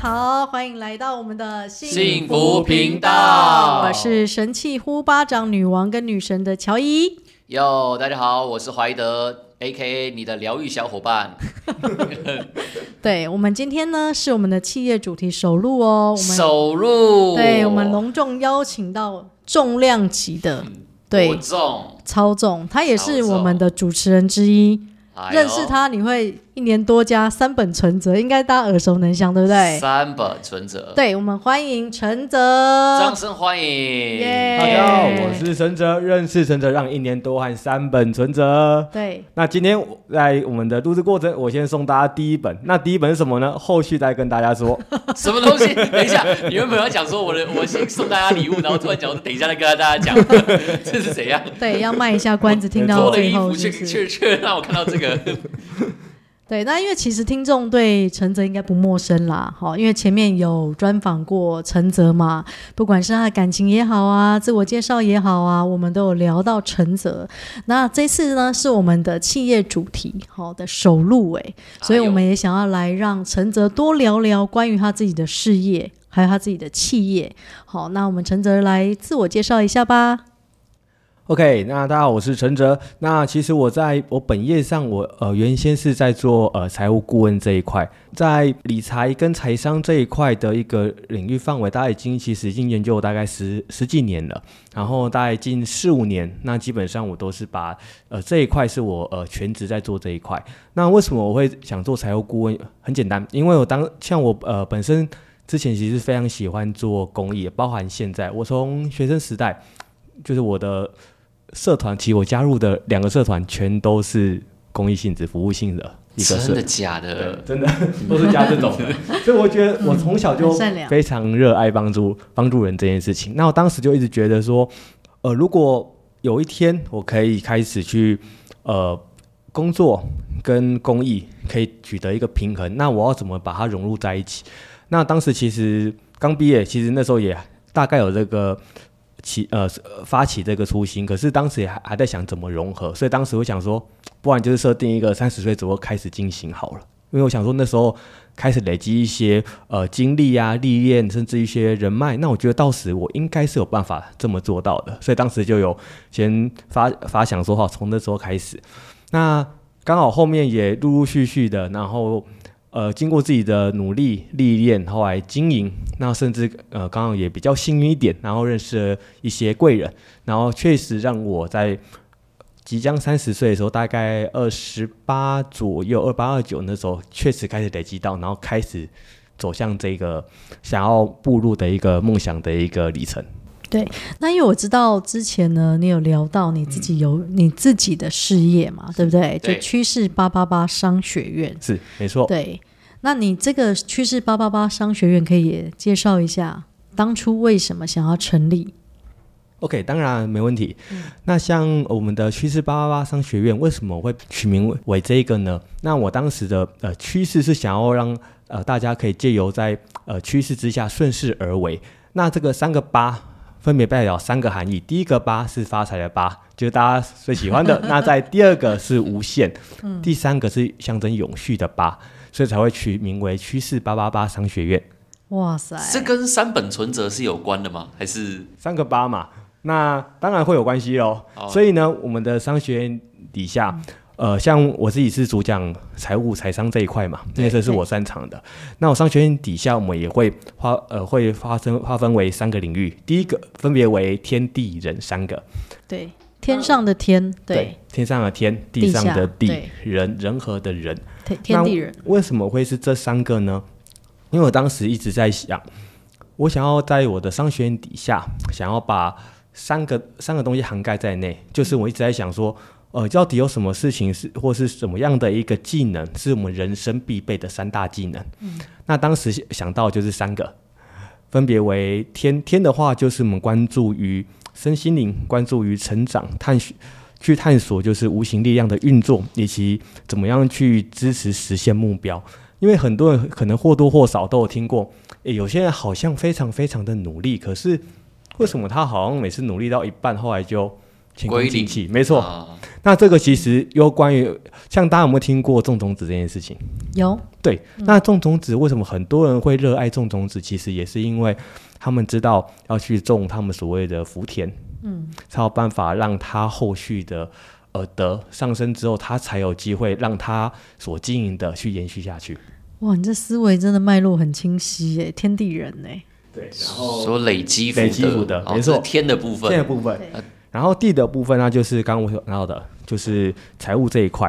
好，欢迎来到我们的幸福频道。我是神器呼巴掌女王跟女神的乔伊。哟，大家好，我是怀德，A.K.A 你的疗愈小伙伴。对，我们今天呢是我们的企业主题首录哦，我们首录。对，我们隆重邀请到重量级的，对，重，超重，他也是我们的主持人之一。认识他你会一年多加三本存折，应该大家耳熟能详，对不对？三本存折，对，我们欢迎陈泽，掌声欢迎大家好，我是陈哲，认识陈哲让一年多换三本存折。对，那今天在我们的录制过程，我先送大家第一本。那第一本是什么呢？后续再跟大家说。什么东西？等一下，你原本要讲说我的，我先送大家礼物，然后突然讲，等一下再跟大家讲，这是怎样？对，要卖一下关子，听到最后是是，确确确让我看到这个。对，那因为其实听众对陈泽应该不陌生啦，好，因为前面有专访过陈泽嘛，不管是他的感情也好啊，自我介绍也好啊，我们都有聊到陈泽。那这次呢，是我们的企业主题好的首录诶，所以我们也想要来让陈泽多聊聊关于他自己的事业，还有他自己的企业。好，那我们陈泽来自我介绍一下吧。OK，那大家好，我是陈哲。那其实我在我本业上我，呃原先是在做呃财务顾问这一块，在理财跟财商这一块的一个领域范围，大概已经其实已经研究了大概十十几年了。然后大概近四五年，那基本上我都是把呃这一块是我呃全职在做这一块。那为什么我会想做财务顾问？很简单，因为我当像我呃本身之前其实非常喜欢做公益，包含现在我从学生时代就是我的。社团其实我加入的两个社团全都是公益性质、服务性的一个社。真的假的？真的都是加这种的。所以我觉得我从小就非常热爱帮助帮助人这件事情。那我当时就一直觉得说，呃，如果有一天我可以开始去呃工作跟公益可以取得一个平衡，那我要怎么把它融入在一起？那当时其实刚毕业，其实那时候也大概有这个。起呃发起这个初心，可是当时也还还在想怎么融合，所以当时我想说，不然就是设定一个三十岁左右开始进行好了，因为我想说那时候开始累积一些呃经历啊、历练，甚至一些人脉，那我觉得到时我应该是有办法这么做到的，所以当时就有先发发想说，好，从那时候开始，那刚好后面也陆陆续续的，然后。呃，经过自己的努力历练，后来经营，那甚至呃，刚好也比较幸运一点，然后认识了一些贵人，然后确实让我在即将三十岁的时候，大概二十八左右，二八二九那时候，确实开始累积到，然后开始走向这个想要步入的一个梦想的一个里程。对，那因为我知道之前呢，你有聊到你自己有你自己的事业嘛，嗯、对不对？对，就趋势八八八商学院是没错。对，那你这个趋势八八八商学院可以介绍一下当初为什么想要成立？OK，当然没问题。嗯、那像我们的趋势八八八商学院为什么会取名为这个呢？那我当时的呃趋势是想要让呃大家可以借由在呃趋势之下顺势而为。那这个三个八。分别代表三个含义，第一个八是发财的八，就是大家最喜欢的。那在第二个是无限，嗯、第三个是象征永续的八，所以才会取名为趋势八八八商学院。哇塞，这跟三本存折是有关的吗？还是三个八嘛？那当然会有关系喽。哦、所以呢，我们的商学院底下。嗯呃，像我自己是主讲财务财商这一块嘛，因为这是我擅长的。那我商学院底下，我们也会划呃会划分划分为三个领域，第一个分别为天地人三个。对，天上的天，对，对天上的天，地上的地，地人人和的人，天地人。为什么会是这三个呢？因为我当时一直在想，我想要在我的商学院底下，想要把三个三个东西涵盖在内，就是我一直在想说。呃，到底有什么事情是，或是什么样的一个技能，是我们人生必备的三大技能？嗯，那当时想到就是三个，分别为天天的话，就是我们关注于身心灵，关注于成长，探寻去探索就是无形力量的运作，以及怎么样去支持实现目标。因为很多人可能或多或少都有听过，诶，有些人好像非常非常的努力，可是为什么他好像每次努力到一半，后来就前功尽弃？没错。啊那这个其实有关于，像大家有没有听过种种子这件事情？有。对，那种种子为什么很多人会热爱种种子？其实也是因为他们知道要去种他们所谓的福田，嗯，才有办法让他后续的呃得上升之后，他才有机会让他所经营的去延续下去。哇，你这思维真的脉络很清晰耶，天地人呢？对，然后所累积累积福德，没错，天的部分，天的部分，然后地的部分呢，就是刚刚我说到的，就是财务这一块。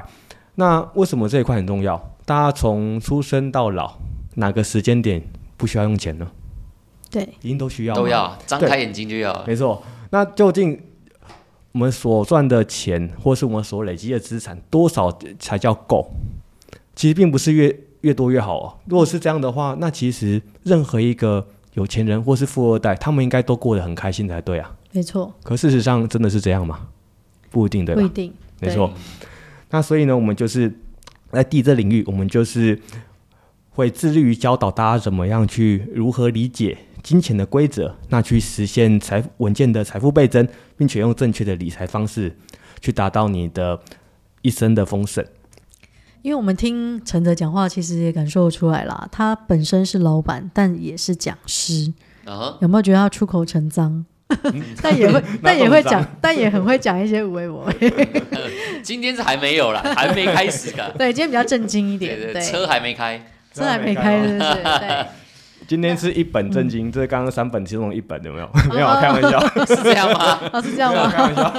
那为什么这一块很重要？大家从出生到老，哪个时间点不需要用钱呢？对，一定都需要，都要张开眼睛就要。没错。那究竟我们所赚的钱，或是我们所累积的资产，多少才叫够？其实并不是越越多越好哦。如果是这样的话，那其实任何一个有钱人或是富二代，他们应该都过得很开心才对啊。没错。可事实上真的是这样吗？不一定，对吧？不一定。没错。那所以呢，我们就是在地这领域，我们就是会致力于教导大家怎么样去如何理解金钱的规则，那去实现财稳健的财富倍增，并且用正确的理财方式去达到你的一生的丰盛。因为我们听陈泽讲话，其实也感受出来了，他本身是老板，但也是讲师。Uh-huh. 有没有觉得他出口成章？但也会，但也会讲，但也很会讲一些无为我。今天是还没有啦，还没开始的。对，今天比较正经一点。对，对，对，车还没开，车还没开，是不是？对。今天是一本正经，嗯、这是刚刚三本其中一本，有没有？没有，开玩笑，是这样吗？啊，是这样吗？开玩笑。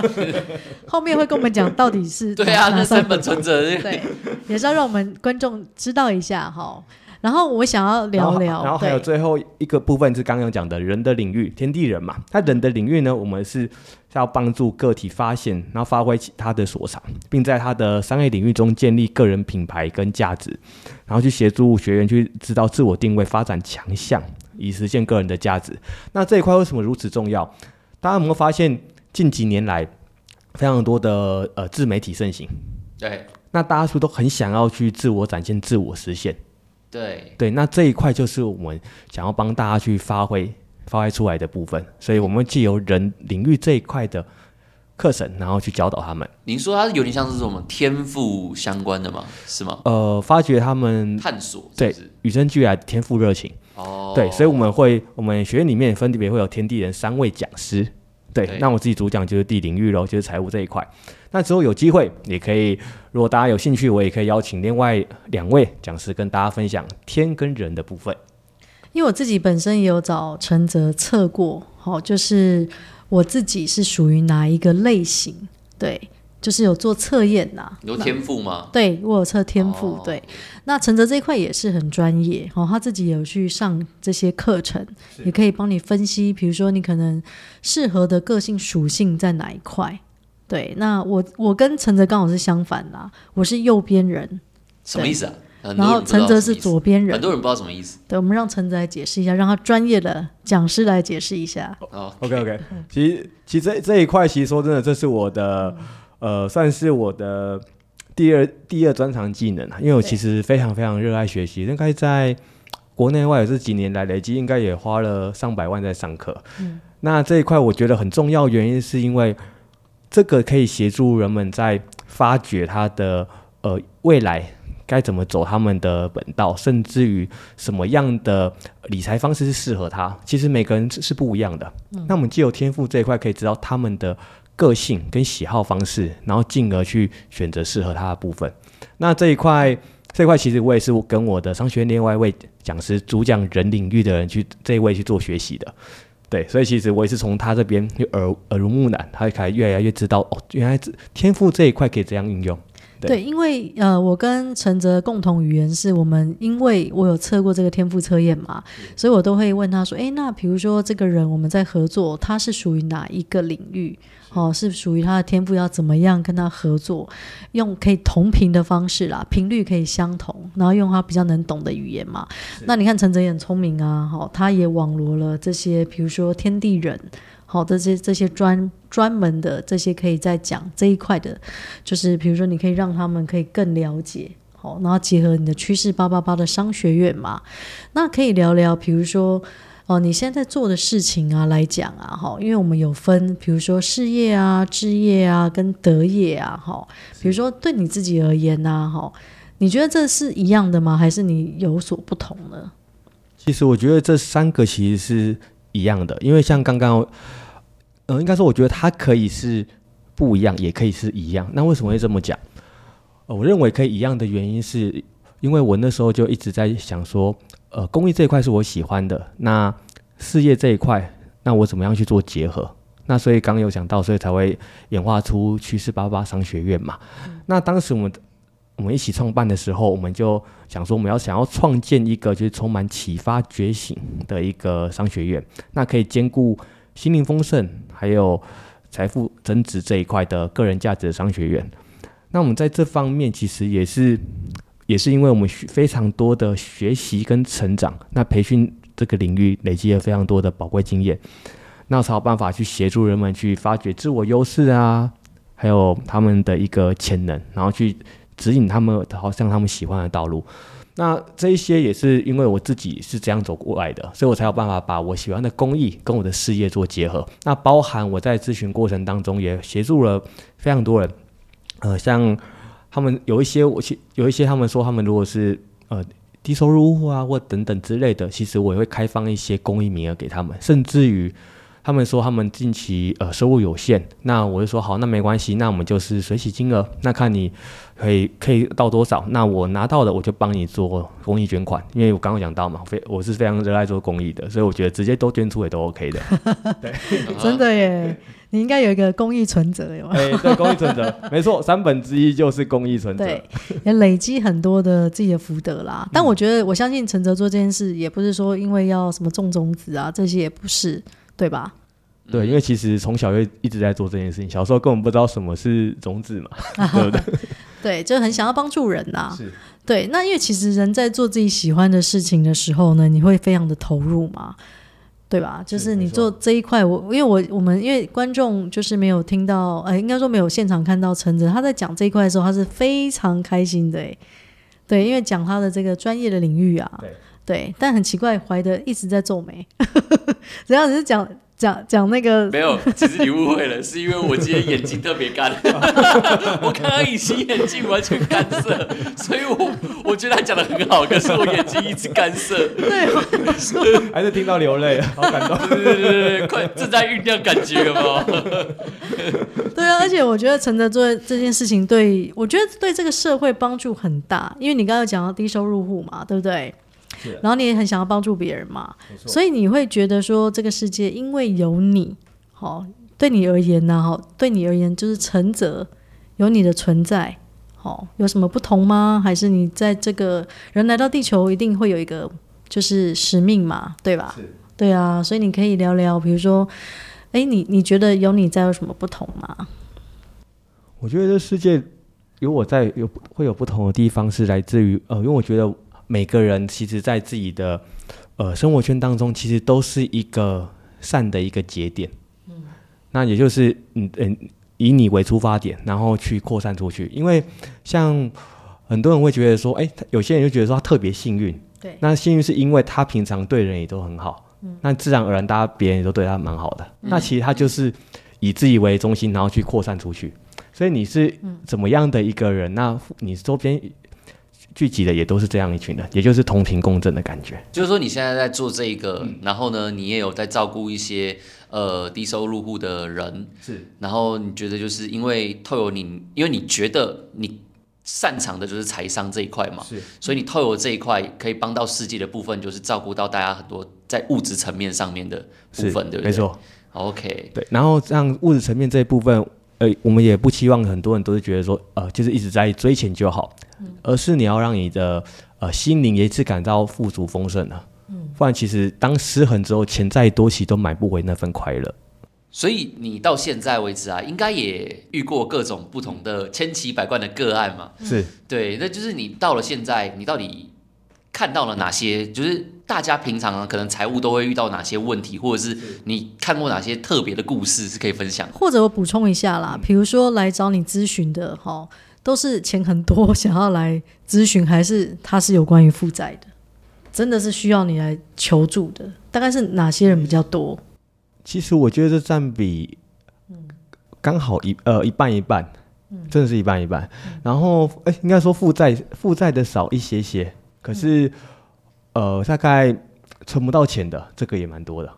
后面会跟我们讲到底是对啊，那三本存折，对，也是要让我们观众知道一下哈。然后我想要聊聊，然后，然后还有最后一个部分是刚刚讲的人的领域，天地人嘛。他人的领域呢，我们是要帮助个体发现，然后发挥其他的所长，并在他的商业领域中建立个人品牌跟价值，然后去协助学员去知道自我定位、发展强项，以实现个人的价值。那这一块为什么如此重要？大家有没有发现近几年来非常多的呃自媒体盛行？对，那大家是不是都很想要去自我展现、自我实现？对对，那这一块就是我们想要帮大家去发挥发挥出来的部分，所以我们借由人领域这一块的课程，然后去教导他们。您说它有点像是什么天赋相关的吗？是吗？呃，发掘他们探索是是，对与生俱来的天赋热情。哦，对，所以我们会我们学院里面分别会有天地人三位讲师。对，对，那我自己主讲就是地领域喽，就是财务这一块。那之后有机会也可以，如果大家有兴趣，我也可以邀请另外两位讲师跟大家分享天跟人的部分。因为我自己本身也有找陈泽测过，好，就是我自己是属于哪一个类型？对。就是有做测验呐，有天赋吗？对，我有测天赋。哦、对，那陈泽这一块也是很专业哦，他自己有去上这些课程，也可以帮你分析，比如说你可能适合的个性属性在哪一块。对，那我我跟陈泽刚好是相反啦，我是右边人，什么意思啊？然后陈泽是左边人，很多人不知道什么意思。对，我们让陈泽来解释一下，让他专业的讲师来解释一下。哦，OK OK，其实其实这这一块，其实说真的，这是我的。呃，算是我的第二第二专长技能，因为我其实非常非常热爱学习，应该在国内外也是几年来累积，应该也花了上百万在上课。嗯，那这一块我觉得很重要，原因是因为这个可以协助人们在发掘他的呃未来该怎么走他们的本道，甚至于什么样的理财方式是适合他。其实每个人是不一样的。嗯，那我们既有天赋这一块，可以知道他们的。个性跟喜好方式，然后进而去选择适合他的部分。那这一块，这一块其实我也是跟我的商学院另外一位讲师，主讲人领域的人去这一位去做学习的。对，所以其实我也是从他这边耳耳濡目染，他开始越来越知道哦，原来天赋这一块可以这样运用。对，对，因为呃，我跟陈泽共同语言是我们，因为我有测过这个天赋测验嘛，所以我都会问他说，诶，那比如说这个人我们在合作，他是属于哪一个领域？哦，是属于他的天赋，要怎么样跟他合作？用可以同频的方式啦，频率可以相同，然后用他比较能懂的语言嘛。那你看陈泽也很聪明啊，好、哦，他也网罗了这些，比如说天地人，好、的这这些专专门的这些可以在讲这一块的，就是比如说你可以让他们可以更了解，好、然后结合你的趋势八八八的商学院嘛，那可以聊聊，比如说。哦，你现在在做的事情啊，来讲啊，哈，因为我们有分，比如说事业啊、志业啊，跟德业啊，哈，比如说对你自己而言呐，哈，你觉得这是一样的吗？还是你有所不同呢？其实我觉得这三个其实是一样的，因为像刚刚，呃，应该说我觉得它可以是不一样，也可以是一样。那为什么会这么讲？呃，我认为可以一样的原因是，因为我那时候就一直在想说，呃，公益这一块是我喜欢的，那事业这一块，那我怎么样去做结合？那所以刚刚有讲到，所以才会演化出趋势八八商学院嘛。嗯。那当时我们。我们一起创办的时候，我们就想说，我们要想要创建一个就是充满启发觉醒的一个商学院，那可以兼顾心灵丰盛还有财富增值这一块的个人价值商学院。那我们在这方面其实也是也是因为我们非常多的学习跟成长，那培训这个领域累积了非常多的宝贵经验，那才有办法去协助人们去发掘自我优势啊，还有他们的一个潜能，然后去。指引他们好像他们喜欢的道路，那这一些也是因为我自己是这样走过来的，所以我才有办法把我喜欢的公益跟我的事业做结合。那包含我在咨询过程当中也协助了非常多人，呃，像他们有一些我其有一些他们说他们如果是呃低收入户啊或等等之类的，其实我也会开放一些公益名额给他们，甚至于。他们说他们近期呃收入有限，那我就说好，那没关系，那我们就是随喜金额，那看你可以可以到多少，那我拿到的我就帮你做公益捐款，因为我刚刚讲到嘛，非我是非常热爱做公益的，所以我觉得直接都捐出也都 OK 的。对，真的耶，你应该有一个公益存折有吗？哎，对，公益存折，没错，三本之一就是公益存折，对，也累积很多的自己的福德啦。但我觉得我相信承泽做这件事，也不是说因为要什么种种子啊，这些也不是。对吧？对，因为其实从小就一直在做这件事情，小时候根本不知道什么是种子嘛，对不对？对，就很想要帮助人呐、啊。对。那因为其实人在做自己喜欢的事情的时候呢，你会非常的投入嘛，对吧？就是你做这一块，我因为我我们因为观众就是没有听到，呃，应该说没有现场看到陈哲他在讲这一块的时候，他是非常开心的，哎，对，因为讲他的这个专业的领域啊。对对，但很奇怪，怀德一直在皱眉，只要你是讲讲讲那个，没有，其实你误会了，是因为我今天眼睛特别干，我刚刚隐形眼镜完全干涩，所以我我觉得他讲的很好，可是我眼睛一直干涩，对，还是听到流泪，好感动，对对对对，快正在酝酿感觉有没有？对啊，而且我觉得承德做这件事情对，对我觉得对这个社会帮助很大，因为你刚刚讲到低收入户嘛，对不对？然后你也很想要帮助别人嘛，所以你会觉得说这个世界因为有你，好，对你而言呢，好，对你而言就是承泽有你的存在，好，有什么不同吗？还是你在这个人来到地球一定会有一个就是使命嘛，对吧？对啊，所以你可以聊聊，比如说，哎，你你觉得有你在有什么不同吗？我觉得这世界有我在有会有不同的地方是来自于呃，因为我觉得。每个人其实，在自己的呃生活圈当中，其实都是一个善的一个节点。嗯，那也就是嗯嗯，以你为出发点，然后去扩散出去。因为像很多人会觉得说，哎，有些人就觉得说他特别幸运。对，那幸运是因为他平常对人也都很好。嗯，那自然而然，大家别人也都对他蛮好的。嗯，那其实他就是以自己为中心，然后去扩散出去。所以你是怎么样的一个人？那你周边。聚集的也都是这样一群人，也就是同频共振的感觉。就是说，你现在在做这个，嗯、然后呢，你也有在照顾一些呃低收入户的人，是。然后你觉得，就是因为透有你，因为你觉得你擅长的就是财商这一块嘛，是。所以你透有这一块可以帮到世界的部分，就是照顾到大家很多在物质层面上面的部分，对不对？没错。OK。对，然后像物质层面这一部分。呃，我们也不期望很多人都是觉得说，呃，就是一直在追钱就好，嗯、而是你要让你的呃心灵也是感到富足丰盛的，嗯，不然其实当失衡之后，钱再多其实都买不回那份快乐。所以你到现在为止啊，应该也遇过各种不同的千奇百怪的个案嘛？是，对，那就是你到了现在，你到底看到了哪些？就是。大家平常可能财务都会遇到哪些问题，或者是你看过哪些特别的故事是可以分享？或者我补充一下啦，比如说来找你咨询的哈，都是钱很多想要来咨询，还是他是有关于负债的，真的是需要你来求助的？大概是哪些人比较多？其实我觉得这占比刚好一呃一半一半，嗯，真的是一半一半。嗯、然后，哎、欸，应该说负债负债的少一些些，可是，嗯、呃，大概存不到钱的这个也蛮多的。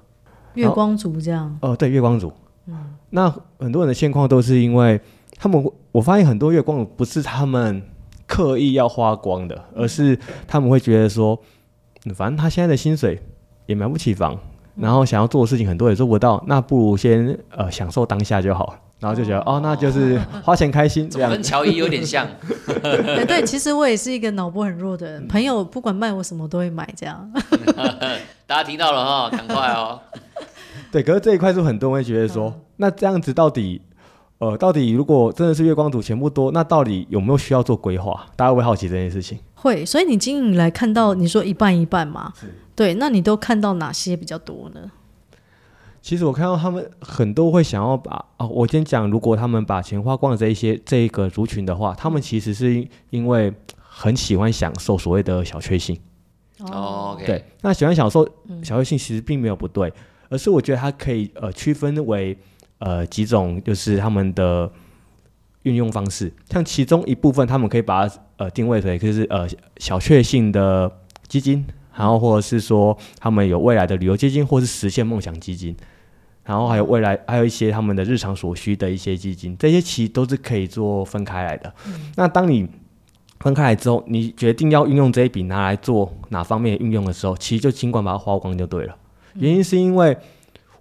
月光族这样？哦、呃，对，月光族。嗯，那很多人的现况都是因为他们，我发现很多月光族不是他们刻意要花光的，而是他们会觉得说，反正他现在的薪水也买不起房，然后想要做的事情很多也做不到，那不如先呃享受当下就好了。然后就觉得哦，哦，那就是花钱开心，这样跟乔伊有点像。对对，其实我也是一个脑波很弱的人，朋友不管卖我什么都会买，这样。大家听到了哈，赶快哦。对，可是这一块是很多人会觉得说，嗯、那这样子到底，呃，到底如果真的是月光族钱不多，那到底有没有需要做规划？大家会好奇这件事情。会，所以你经营来看到你说一半一半嘛？是对，那你都看到哪些比较多呢？其实我看到他们很多会想要把哦，我先讲，如果他们把钱花光了这一些这一个族群的话，他们其实是因为很喜欢享受所谓的小确幸。哦，okay、对，那喜欢享受小确幸其实并没有不对，而是我觉得它可以呃区分为呃几种，就是他们的运用方式。像其中一部分，他们可以把它呃定位为就是呃小确幸的基金，然后或者是说他们有未来的旅游基金，或是实现梦想基金。然后还有未来，还有一些他们的日常所需的一些基金，这些其实都是可以做分开来的。嗯、那当你分开来之后，你决定要运用这一笔拿来做哪方面的运用的时候，其实就尽管把它花光就对了。原因是因为。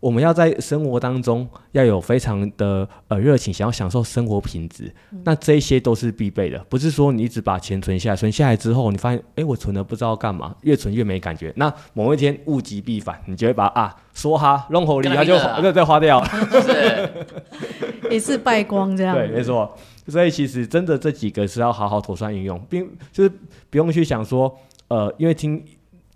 我们要在生活当中要有非常的呃热情，想要享受生活品质，嗯、那这些都是必备的。不是说你一直把钱存下来，存下来之后，你发现，哎，我存了不知道干嘛，越存越没感觉。那某一天物极必反，你就会把啊说哈弄好利，它就再再花掉，是一次败光这样。对，没错。所以其实真的这几个是要好好妥善运用，并就是不用去想说，呃，因为听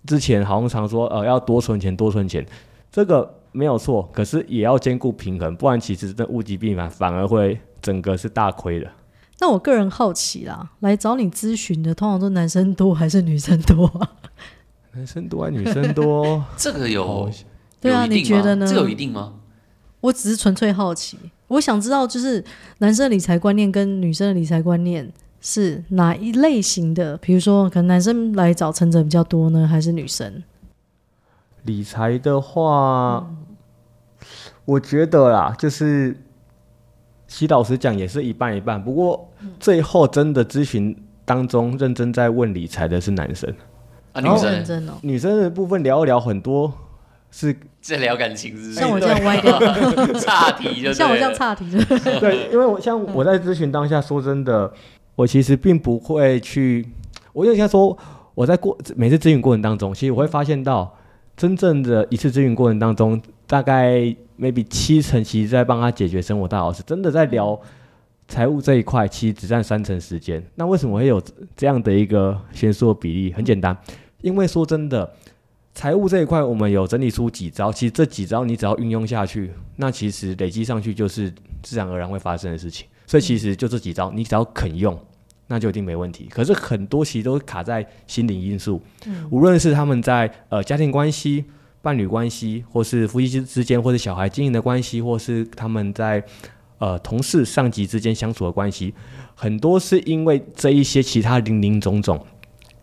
之前好像常说，呃，要多存钱，多存钱，这个。没有错，可是也要兼顾平衡，不然其实这物极必反，反而会整个是大亏的。那我个人好奇啦，来找你咨询的通常都男生多还是女生多啊？男生多还是女生多？这个有，哦、对啊，你觉得呢？这有一定吗？我只是纯粹好奇，我想知道就是男生的理财观念跟女生的理财观念是哪一类型的？比如说，可能男生来找陈哲比较多呢，还是女生？理财的话。嗯我觉得啦，就是，其实老实讲也是一半一半。不过最后真的咨询当中认真在问理财的是男生，啊，女生，女生的部分聊一聊很多是在聊感情，是像我这样歪掉，岔题就像我这样岔题就 对，因为我像我在咨询当下说真的，我其实并不会去，我就想说我在过每次咨询过程当中，其实我会发现到真正的一次咨询过程当中大概。maybe 七成其实在帮他解决生活大小事，真的在聊财务这一块，其实只占三成时间。那为什么会有这样的一个悬殊的比例？很简单，因为说真的，财务这一块我们有整理出几招，其实这几招你只要运用下去，那其实累积上去就是自然而然会发生的事情。所以其实就这几招，你只要肯用，那就一定没问题。可是很多其实都卡在心理因素，无论是他们在呃家庭关系。伴侣关系，或是夫妻之之间，或是小孩经营的关系，或是他们在呃同事、上级之间相处的关系，很多是因为这一些其他零零总总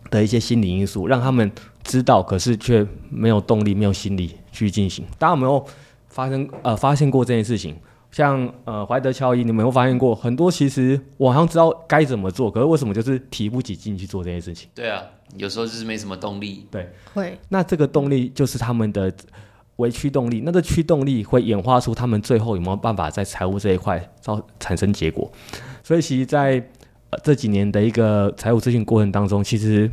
的一些心理因素，让他们知道，可是却没有动力、没有心理去进行。大家有没有发生呃发现过这件事情？像呃怀德乔伊，你们有没有发现过很多？其实我好像知道该怎么做，可是为什么就是提不起劲去做这件事情？对啊，有时候就是没什么动力。对，会。那这个动力就是他们的为驱动力，那这驱动力会演化出他们最后有没有办法在财务这一块造产生结果？所以其实在呃这几年的一个财务咨询过程当中，其实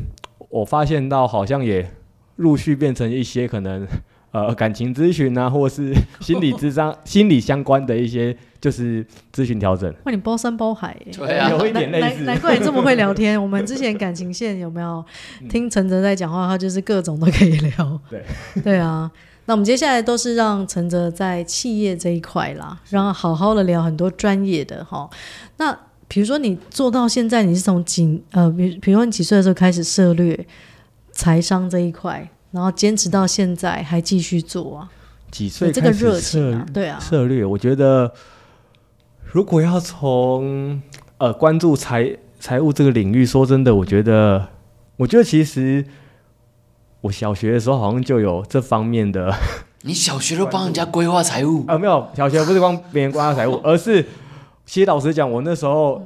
我发现到好像也陆续变成一些可能。呃，感情咨询啊，或是心理智商、心理相关的一些，就是咨询调整。哇，你包山包海，对啊，有一点类似。难怪你这么会聊天。我们之前感情线有没有听陈哲在讲话？他就是各种都可以聊。对，对啊。那我们接下来都是让陈哲在企业这一块啦，然后好好的聊很多专业的哈。那比如说你做到现在，你是从几呃，比比如说你几岁的时候开始涉略财商这一块？然后坚持到现在还继续做啊？几岁这个热情啊？对啊，策略。我觉得如果要从呃关注财财务这个领域，说真的，我觉得，我觉得其实我小学的时候好像就有这方面的。你小学都帮人家规划财务？啊，没有，小学不是帮别人规划财务，而是其实老实讲，我那时候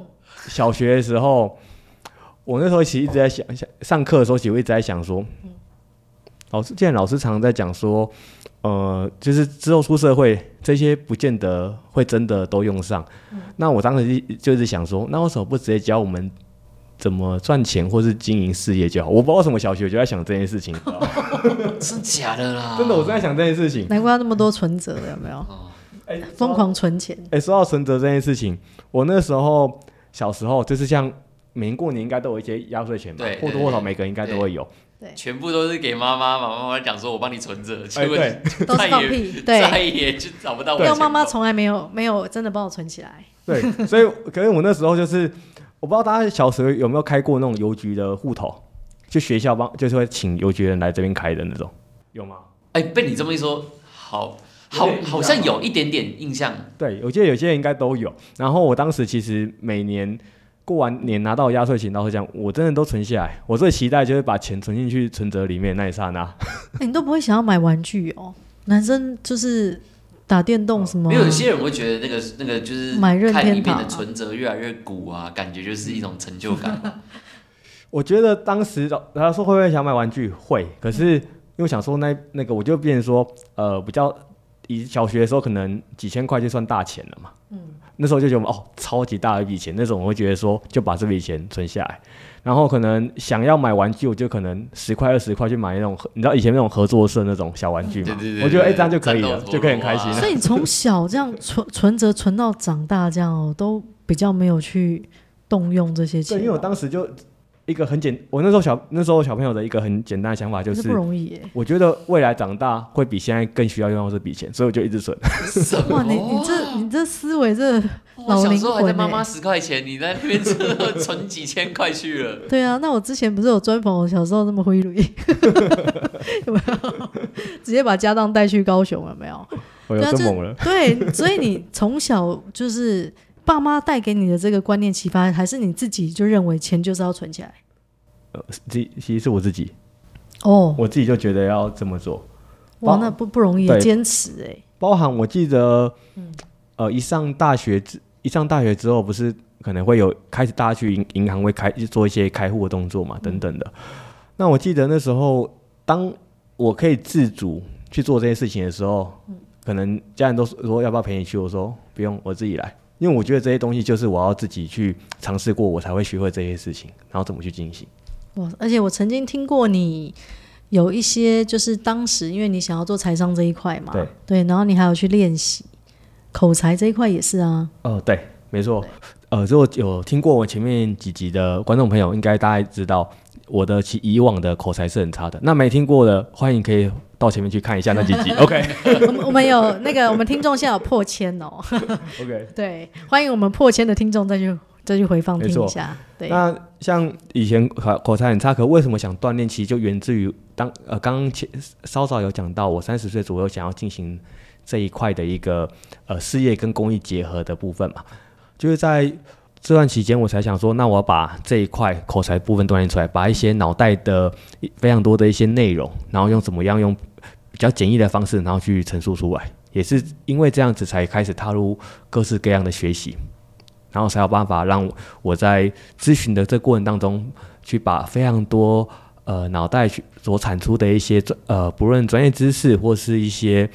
小学的时候，我那时候其实一直在想，想上课的时候，其实我一直在想说，老师，既然老师常常在讲说。呃，就是之后出社会，这些不见得会真的都用上。嗯、那我当时就是想说，那为什么不直接教我们怎么赚钱或是经营事业就好？我不知道为什么小学就在想这件事情，是 假的啦。真的，我正在想这件事情。难怪那么多存折，有没有？哎、欸，疯狂存钱。哎、欸，说到存折这件事情，我那时候小时候就是像每年过年应该都有一些压岁钱吧，或多或少每个人应该都会有。对全部都是给妈妈嘛，妈妈讲说我帮你存着，结果 都是放屁，对，再也就找不到我。因为妈妈从来没有没有真的帮我存起来。对，所以可能我那时候就是，我不知道大家小时候有没有开过那种邮局的户头，就学校帮就是会请邮局人来这边开的那种，有吗？哎、欸，被你这么一说，好好好像有一点点印象。对，我记得有些人应该都有。然后我当时其实每年。过完年拿到压岁钱，倒是这样，我真的都存下来。我最期待就是把钱存进去存折里面那一刹那。欸，你都不会想要买玩具哦？男生就是打电动什么？没有，有些人会觉得那个那个就是买任天堂的存折越来越鼓啊，感觉就是一种成就感。我觉得当时他说会不会想买玩具？会，可是因为想说那那个我就变成说呃比较以小学的时候可能几千块就算大钱了嘛。嗯。那时候就觉得哦，超级大的一笔钱，那种我会觉得说，就把这笔钱存下来，然后可能想要买玩具，我就可能十块二十块去买那种，你知道以前那种合作社那种小玩具嘛？我觉得哎、欸，这样就可以了，就可以很开心。所以你从小这样存存折存到长大，这样哦，都比较没有去动用这些钱。对，因为我当时就。一个很简，我那时候小那时候小朋友的一个很简单的想法就是，不容易耶。我觉得未来长大会比现在更需要用到这笔钱，所以我就一直存。哇，你你这你这思维这老灵魂。小时候还在妈妈十块钱，你在那边存存几千块去了。对啊，那我之前不是有专访我小时候那么挥霍，有没有？直接把家当带去高雄了没有？我有这么猛了。对，所以你从小就是。爸妈带给你的这个观念启发，还是你自己就认为钱就是要存起来？呃，其其实是我自己哦，我自己就觉得要这么做。哇，那不不容易，坚持哎。包含我记得，嗯，呃，一上大学之一上大学之后，不是可能会有开始大家去银银行会开做一些开户的动作嘛，等等的。嗯。那我记得那时候，当我可以自主去做这些事情的时候，嗯，可能家人都说要不要陪你去，我说不用，我自己来。因为我觉得这些东西就是我要自己去尝试过，我才会学会这些事情，然后怎么去进行。哇！而且我曾经听过你有一些，就是当时因为你想要做财商这一块嘛，对对，然后你还有去练习口才这一块也是啊。哦，对，没错。呃，如果有听过我前面几集的观众朋友，应该大概知道我的其以往的口才是很差的。那没听过的，欢迎可以。到前面去看一下那几集，OK。我们我们有那个我们听众现在有破千哦，OK。对，欢迎我们破千的听众再去再去回放听一下。对，那像以前口口才很差，可为什么想锻炼？其实就源自于当呃刚刚前稍早有讲到，我三十岁左右想要进行这一块的一个呃事业跟公益结合的部分嘛，就是在。这段期间，我才想说，那我要把这一块口才部分锻炼出来，把一些脑袋的非常多的一些内容，然后用怎么样用比较简易的方式，然后去陈述出来。也是因为这样子，才开始踏入各式各样的学习，然后才有办法让我在咨询的这过程当中，去把非常多呃脑袋去所产出的一些呃不论专业知识或是一些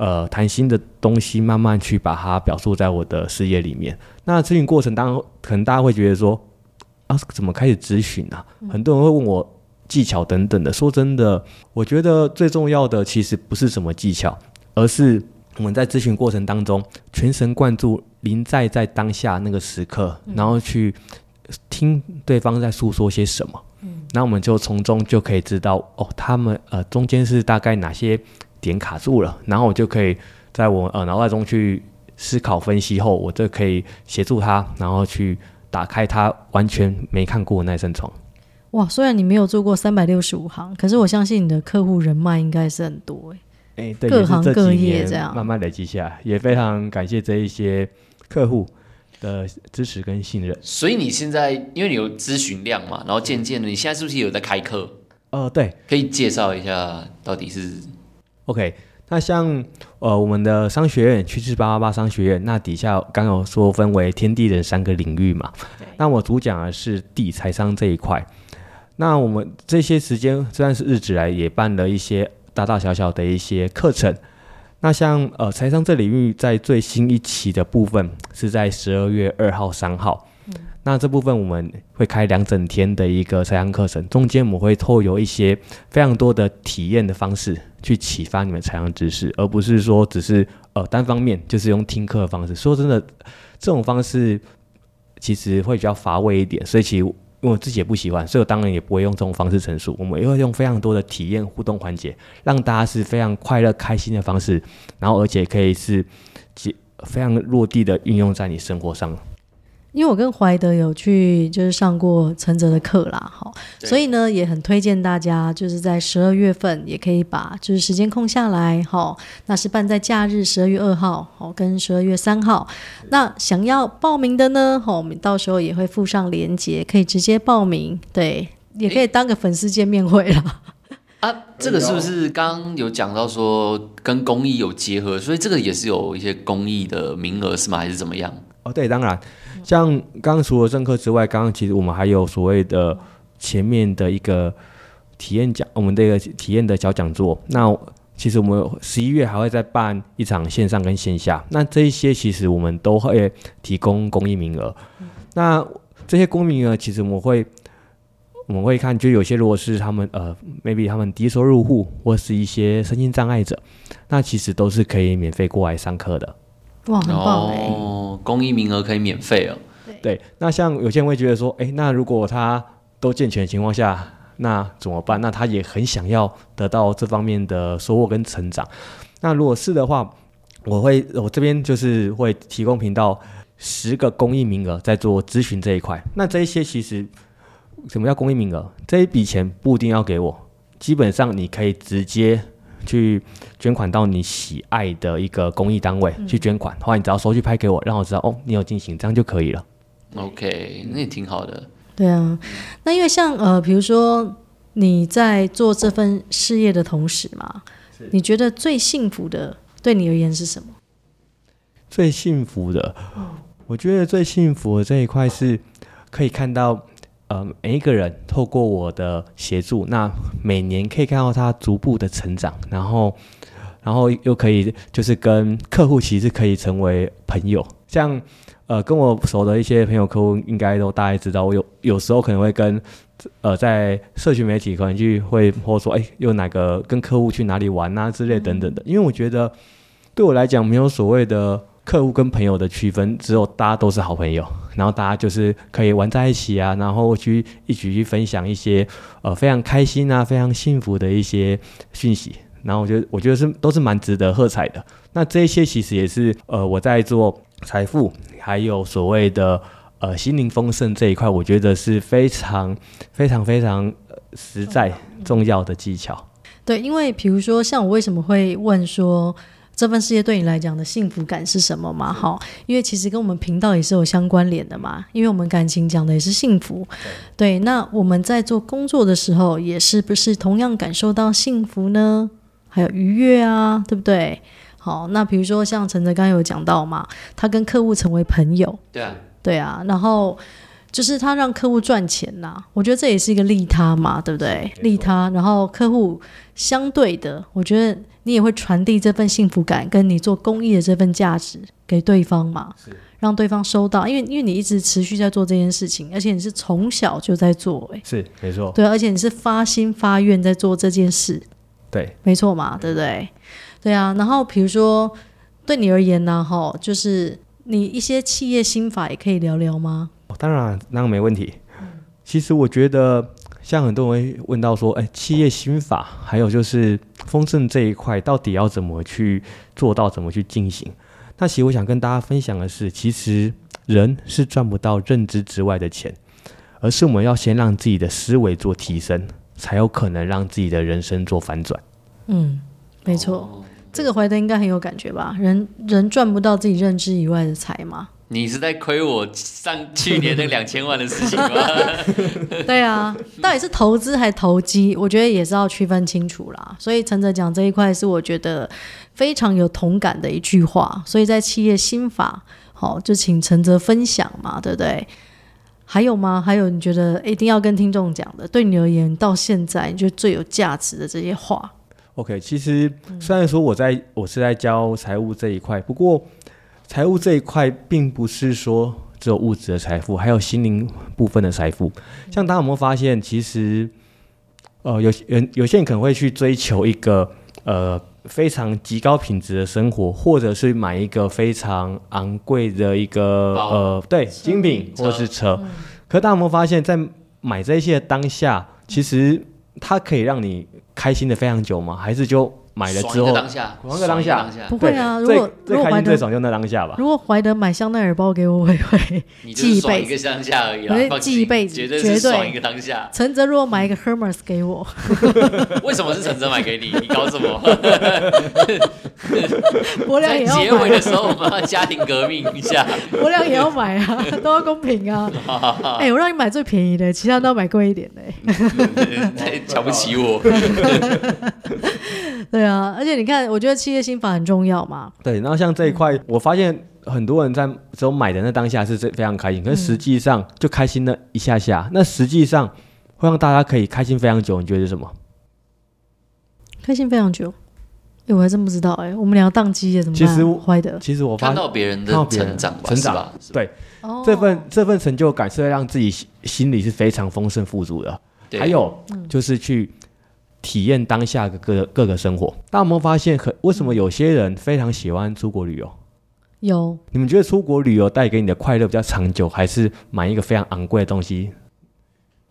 呃谈心的东西，慢慢去把它表述在我的事业里面。那咨询过程当中，可能大家会觉得说，啊，怎么开始咨询啊？很多人会问我技巧等等的。说真的，我觉得最重要的其实不是什么技巧，而是我们在咨询过程当中全神贯注、临在在当下那个时刻，然后去听对方在诉说些什么。嗯，那我们就从中就可以知道，哦，他们呃中间是大概哪些点卡住了，然后我就可以在我呃脑袋中去。思考分析后，我就可以协助他，然后去打开他完全没看过的那扇窗。哇，虽然你没有做过三百六十五行，可是我相信你的客户人脉应该是很多哎、欸。对，各行各业这样慢慢累积下来，也非常感谢这一些客户。的支持跟信任。所以你现在因为你有咨询量嘛，然后渐渐的，你现在是不是有在开课？呃，对，可以介绍一下到底是 OK。那像呃我们的商学院趋势八八八商学院，那底下刚有说分为天地人三个领域嘛。那我主讲的是地财商这一块。那我们这些时间这段是日子来也办了一些大大小小的一些课程。那像呃财商这领域在最新一期的部分是在十二月二号三号。那这部分我们会开两整天的一个财商课程，中间我们会透过一些非常多的体验的方式去启发你们财商知识，而不是说只是呃单方面就是用听课的方式。说真的，这种方式其实会比较乏味一点，所以其实因为我自己也不喜欢，所以我当然也不会用这种方式陈述。我们也会用非常多的体验互动环节，让大家是非常快乐开心的方式，然后而且可以是非常落地的运用在你生活上。因为我跟怀德有去就是上过陈哲的课啦，哈，所以呢也很推荐大家就是在十二月份也可以把就是时间空下来，哈，那是办在假日十二月二号，好，跟十二月三号，那想要报名的呢，好，我们到时候也会附上链接，可以直接报名，对，也可以当个粉丝见面会啦。啊，这个是不是刚刚有讲到说跟公益有结合，所以这个也是有一些公益的名额是吗？还是怎么样？哦，对，当然。像刚刚除了正课之外，刚刚其实我们还有所谓的前面的一个体验讲，我们这个体验的小讲座。那其实我们十一月还会再办一场线上跟线下。那这一些其实我们都会提供公益名额。那这些公益名额其实我们会我们会看，就有些如果是他们呃，maybe 他们低收入户或是一些身心障碍者，那其实都是可以免费过来上课的。哇，很棒哦！公益名额可以免费哦。对，那像有些人会觉得说，哎，那如果他都健全的情况下，那怎么办？那他也很想要得到这方面的收获跟成长。那如果是的话，我会我这边就是会提供频道十个公益名额在做咨询这一块。那这一些其实什么叫公益名额？这一笔钱不一定要给我，基本上你可以直接。去捐款到你喜爱的一个公益单位去捐款，后来你只要收据拍给我，让我知道哦，你有进行，这样就可以了。OK，那也挺好的。对啊，那因为像呃，比如说你在做这份事业的同时嘛，你觉得最幸福的对你而言是什么？最幸福的，我觉得最幸福的这一块是可以看到。呃，每一个人透过我的协助，那每年可以看到他逐步的成长，然后，然后又可以就是跟客户其实可以成为朋友。像呃跟我熟的一些朋友客户，应该都大概知道，我有有时候可能会跟呃在社群媒体可能就会或者说，哎，有哪个跟客户去哪里玩啊之类等等的。因为我觉得对我来讲，没有所谓的。客户跟朋友的区分，只有大家都是好朋友，然后大家就是可以玩在一起啊，然后去一起去分享一些呃非常开心啊、非常幸福的一些讯息，然后我觉得我觉得是都是蛮值得喝彩的。那这些其实也是呃我在做财富还有所谓的呃心灵丰盛这一块，我觉得是非常非常非常实在重要的技巧。对，因为比如说像我为什么会问说。这份事业对你来讲的幸福感是什么嘛？好，因为其实跟我们频道也是有相关联的嘛。因为我们感情讲的也是幸福，对。那我们在做工作的时候，也是不是同样感受到幸福呢？还有愉悦啊，对不对？好，那比如说像陈哲刚刚有讲到嘛，他跟客户成为朋友，对啊，对啊，然后就是他让客户赚钱呐，我觉得这也是一个利他嘛，对不对？利他，然后客户相对的，我觉得。你也会传递这份幸福感，跟你做公益的这份价值给对方嘛？是，让对方收到，因为因为你一直持续在做这件事情，而且你是从小就在做，欸，哎，是没错，对，而且你是发心发愿在做这件事，对，没错嘛，对不对？对啊，然后比如说对你而言呢，哈，就是你一些企业心法也可以聊聊吗？哦，当然，那个没问题。嗯，其实我觉得。像很多人会问到说，哎，企业心法，还有就是丰盛这一块，到底要怎么去做到，怎么去进行？那其实我想跟大家分享的是，其实人是赚不到认知之外的钱，而是我们要先让自己的思维做提升，才有可能让自己的人生做反转。嗯，没错，这个怀德应该很有感觉吧？人人赚不到自己认知以外的财嘛。你是在亏我上去年那两千万的事情吗？对啊，到底是投资还是投机？我觉得也是要区分清楚啦。所以陈哲讲这一块是我觉得非常有同感的一句话。所以在企业心法，好，就请陈哲分享嘛，对不对？还有吗？还有你觉得一定要跟听众讲的，对你而言到现在你觉得最有价值的这些话？OK，其实虽然说我在我是在教财务这一块，不过。财务这一块，并不是说只有物质的财富，还有心灵部分的财富。像大家有没有发现，其实，呃，有人有些人可能会去追求一个呃非常极高品质的生活，或者是买一个非常昂贵的一个呃对精品或者是车。可是大家有没有发现，在买这些当下，其实它可以让你开心的非常久吗？还是就？买了之后，当下，爽个当下，不会啊。如果最开心最爽就那当下吧。如果怀德买香奈儿包给我，我也会记一辈子。一个当下而已，我记一辈子，绝对是爽一个当下。陈哲如果买一个 Hermes 给我，为什么是陈哲买给你？你搞什么？伯良也要买。结尾的时候，我们要家庭革命一下。伯良也要买啊，都要公平啊。哎，我让你买最便宜的，其他都要买贵一点的。太瞧不起我。对啊，而且你看，我觉得企业心法很重要嘛。对，然后像这一块，嗯、我发现很多人在只有买的那当下是非常开心，可是实际上就开心了一下下，嗯、那实际上会让大家可以开心非常久。你觉得是什么？开心非常久？哎，我还真不知道哎。我们两个宕机了，怎么办？其实坏的。其实我看到别人的成长，成长吧？对，哦、这份这份成就感是会让自己心里是非常丰盛富足的。对还有就是去。体验当下的各各个生活，大家有没有发现？可为什么有些人非常喜欢出国旅游？有，你们觉得出国旅游带给你的快乐比较长久，还是买一个非常昂贵的东西？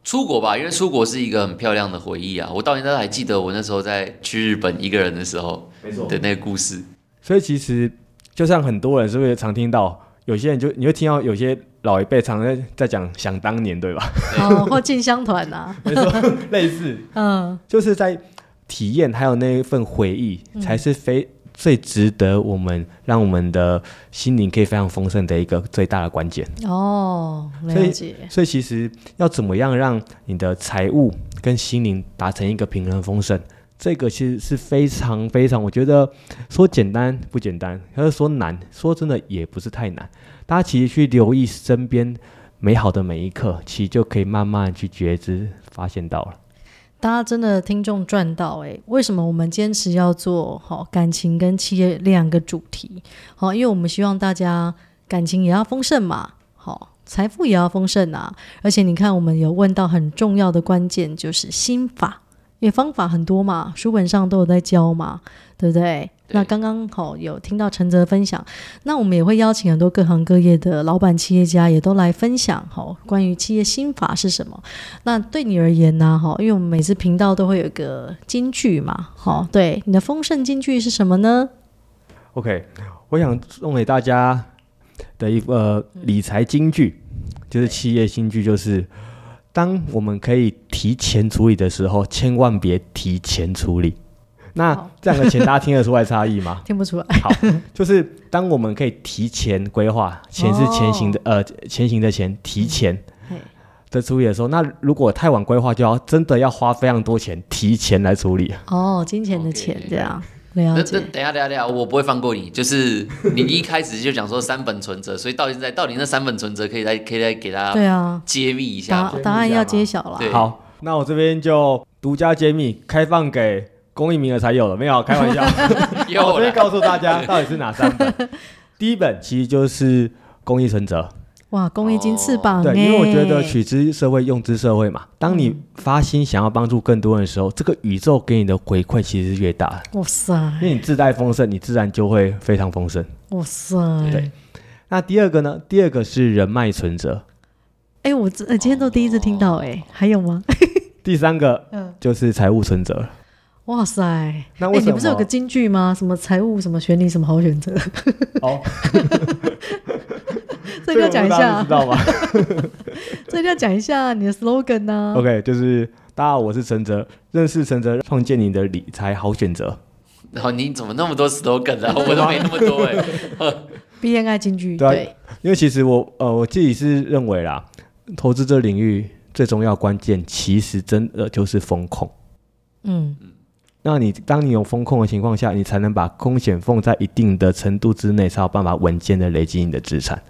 出国吧，因为出国是一个很漂亮的回忆啊！我到现在还记得我那时候在去日本一个人的时候，没错的那个故事。所以其实就像很多人是不是常听到，有些人就你会听到有些。老一辈常在在讲想当年，对吧？哦，或进香团呐，没错，类似，嗯，就是在体验，还有那一份回忆，嗯、才是非最值得我们让我们的心灵可以非常丰盛的一个最大的关键。哦，了解。所以，所以其实要怎么样让你的财务跟心灵达成一个平衡丰盛，这个其实是非常非常，我觉得说简单不简单，要是说难，说真的也不是太难。大家其实去留意身边美好的每一刻，其实就可以慢慢去觉知、发现到了。大家真的听众赚到哎！为什么我们坚持要做好感情跟企业两个主题？好，因为我们希望大家感情也要丰盛嘛，好，财富也要丰盛啊！而且你看，我们有问到很重要的关键，就是心法，因为方法很多嘛，书本上都有在教嘛，对不对？那刚刚好有听到陈泽分享，那我们也会邀请很多各行各业的老板、企业家也都来分享哈，关于企业心法是什么？那对你而言呢？哈，因为我们每次频道都会有一个金句嘛，好，对，你的丰盛金句是什么呢？OK，我想送给大家的一个理财金句，就是企业金句，就是当我们可以提前处理的时候，千万别提前处理。那这两个钱，大家听得出来差异吗？听不出来。好，就是当我们可以提前规划，钱是前行的，哦、呃，前行的钱，提前的处理的时候，嗯、那如果太晚规划，就要真的要花非常多钱提前来处理。哦，金钱的钱这样。了解。那等一下，等一下，等一下，我不会放过你。就是你一开始就讲说三本存折，所以到现在，到底那三本存折可以再可以再给大家对啊揭秘一下，答案要揭晓了。对好，那我这边就独家揭秘，开放给。公益名额才有了，没有开玩笑。我先告诉大家，到底是哪三本？第一本其实就是公益存折。哇，公益金翅膀！对，因为我觉得取之社会，用之社会嘛。当你发心想要帮助更多人的时候，这个宇宙给你的回馈其实是越大。哇塞！因为你自带丰盛，你自然就会非常丰盛。哇塞！对。那第二个呢？第二个是人脉存折。哎，我这今天都第一次听到，哎，还有吗？第三个，就是财务存折。哇塞！那哎、欸，你不是有个金句吗？什么财务什么选你什么好选择？哦，这个要讲一下，知道吗？这个要讲一下你的 slogan 呢、啊？OK，就是大家好，我是陈哲，认识陈哲，创建你的理财好选择。然后你怎么那么多 slogan 啊？我都没那么多哎、欸。BNI 金句对，对，因为其实我呃我自己是认为啦，投资这领域最重要关键其实真的就是风控。嗯，那你当你有风控的情况下，你才能把风险放在一定的程度之内，才有办法稳健的累积你的资产。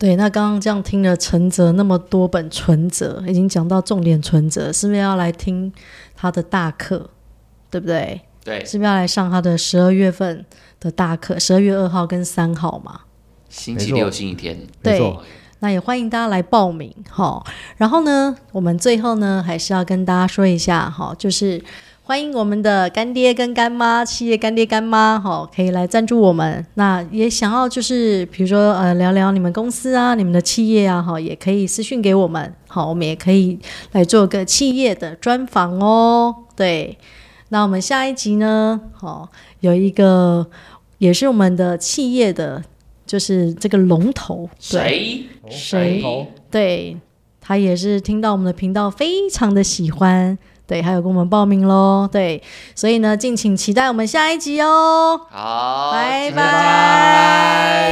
对，那刚刚这样听了陈泽那么多本存折，已经讲到重点存折，是不是要来听他的大课？对不对？对，是不是要来上他的十二月份的大课？十二月二号跟三号嘛？星期六、星期天。对，那也欢迎大家来报名哈。然后呢，我们最后呢，还是要跟大家说一下哈，就是。欢迎我们的干爹跟干妈，企业干爹干妈，好，可以来赞助我们。那也想要就是，比如说呃，聊聊你们公司啊，你们的企业啊，哈，也可以私讯给我们。好，我们也可以来做个企业的专访哦。对，那我们下一集呢，好，有一个也是我们的企业的，就是这个龙头，谁？谁？对，他也是听到我们的频道，非常的喜欢。对还有跟我们报名喽对所以呢敬请期待我们下一集哦。拜。拜。